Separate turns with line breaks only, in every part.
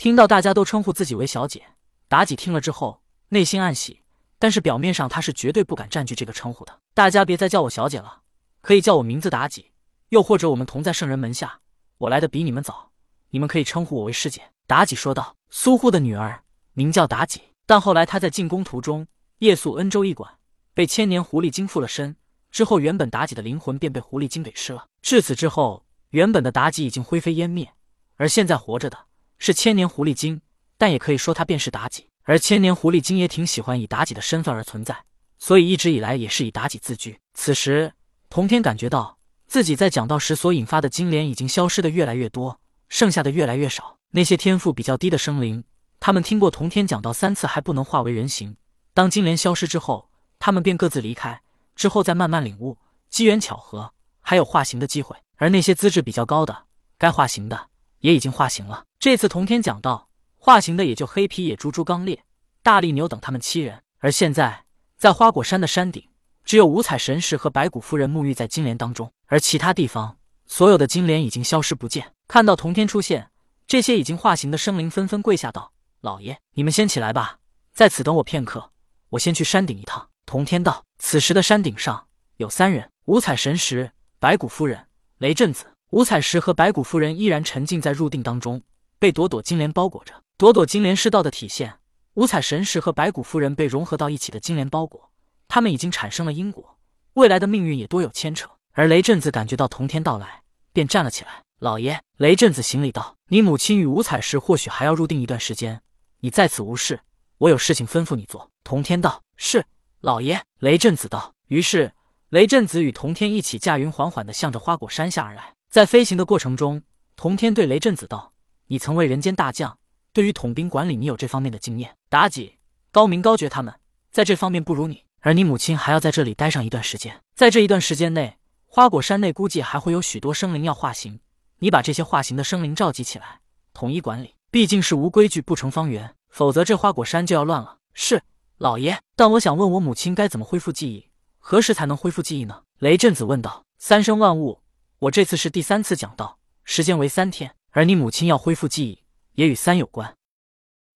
听到大家都称呼自己为小姐，妲己听了之后内心暗喜，但是表面上她是绝对不敢占据这个称呼的。大家别再叫我小姐了，可以叫我名字妲己，又或者我们同在圣人门下，我来的比你们早，你们可以称呼我为师姐。妲己说道。苏护的女儿名叫妲己，但后来她在进宫途中夜宿恩州驿馆，被千年狐狸精附了身。之后，原本妲己的灵魂便被狐狸精给吃了。至此之后，原本的妲己已经灰飞烟灭，而现在活着的是千年狐狸精，但也可以说她便是妲己。而千年狐狸精也挺喜欢以妲己的身份而存在，所以一直以来也是以妲己自居。此时，童天感觉到自己在讲道时所引发的金莲已经消失的越来越多，剩下的越来越少。那些天赋比较低的生灵，他们听过童天讲道三次还不能化为人形。当金莲消失之后，他们便各自离开。之后再慢慢领悟，机缘巧合还有化形的机会。而那些资质比较高的，该化形的也已经化形了。这次同天讲到化形的也就黑皮野猪、猪刚烈、大力牛等他们七人。而现在在花果山的山顶，只有五彩神石和白骨夫人沐浴在金莲当中，而其他地方所有的金莲已经消失不见。看到同天出现，这些已经化形的生灵纷纷跪下道：“老爷，你们先起来吧，在此等我片刻，我先去山顶一趟。”同天道。此时的山顶上有三人：五彩神石、白骨夫人、雷震子。五彩石和白骨夫人依然沉浸在入定当中，被朵朵金莲包裹着。朵朵金莲是道的体现。五彩神石和白骨夫人被融合到一起的金莲包裹，他们已经产生了因果，未来的命运也多有牵扯。而雷震子感觉到同天到来，便站了起来。老爷，雷震子行礼道：“你母亲与五彩石或许还要入定一段时间，你在此无事，我有事情吩咐你做。”同天道：“是。”老爷，雷震子道。于是，雷震子与童天一起驾云缓缓地向着花果山下而来。在飞行的过程中，童天对雷震子道：“你曾为人间大将，对于统兵管理，你有这方面的经验。妲己、高明、高觉他们在这方面不如你，而你母亲还要在这里待上一段时间。在这一段时间内，花果山内估计还会有许多生灵要化形。你把这些化形的生灵召集起来，统一管理。毕竟是无规矩不成方圆，否则这花果山就要乱了。”是。老爷，但我想问我母亲该怎么恢复记忆？何时才能恢复记忆呢？雷震子问道。三生万物，我这次是第三次讲道，时间为三天，而你母亲要恢复记忆，也与三有关。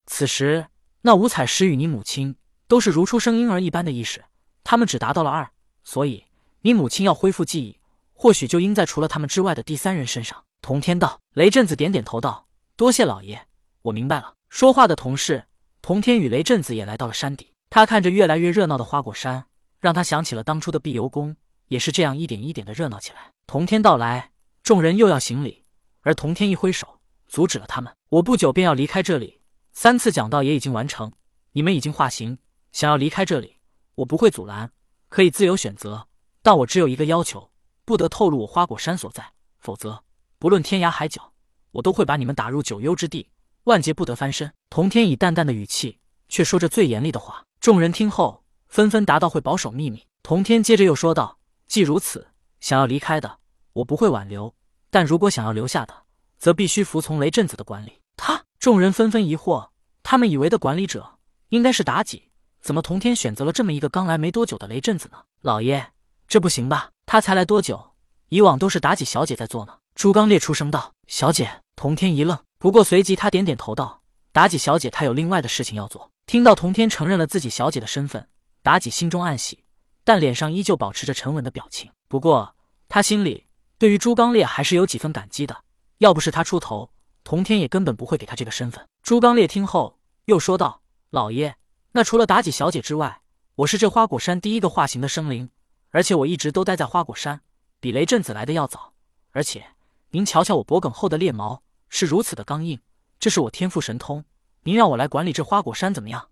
此时，那五彩石与你母亲都是如出生婴儿一般的意识，他们只达到了二，所以你母亲要恢复记忆，或许就应在除了他们之外的第三人身上。同天道。雷震子点点头道：“多谢老爷，我明白了。”说话的同时，同天与雷震子也来到了山顶。他看着越来越热闹的花果山，让他想起了当初的碧游宫，也是这样一点一点的热闹起来。同天到来，众人又要行礼，而同天一挥手，阻止了他们。我不久便要离开这里，三次讲道也已经完成，你们已经化形，想要离开这里，我不会阻拦，可以自由选择。但我只有一个要求，不得透露我花果山所在，否则不论天涯海角，我都会把你们打入九幽之地，万劫不得翻身。同天以淡淡的语气，却说着最严厉的话。众人听后纷纷答道：“会保守秘密。”童天接着又说道：“既如此，想要离开的，我不会挽留；但如果想要留下的，则必须服从雷震子的管理。”他众人纷纷疑惑，他们以为的管理者应该是妲己，怎么童天选择了这么一个刚来没多久的雷震子呢？老爷，这不行吧？他才来多久？以往都是妲己小姐在做呢。朱刚烈出声道：“小姐。”童天一愣，不过随即他点点头道：“妲己小姐，她有另外的事情要做。”听到童天承认了自己小姐的身份，妲己心中暗喜，但脸上依旧保持着沉稳的表情。不过，他心里对于朱刚烈还是有几分感激的。要不是他出头，童天也根本不会给他这个身份。朱刚烈听后又说道：“老爷，那除了妲己小姐之外，我是这花果山第一个化形的生灵，而且我一直都待在花果山，比雷震子来的要早。而且，您瞧瞧我脖颈后的裂毛是如此的刚硬，这是我天赋神通。”您让我来管理这花果山怎么样？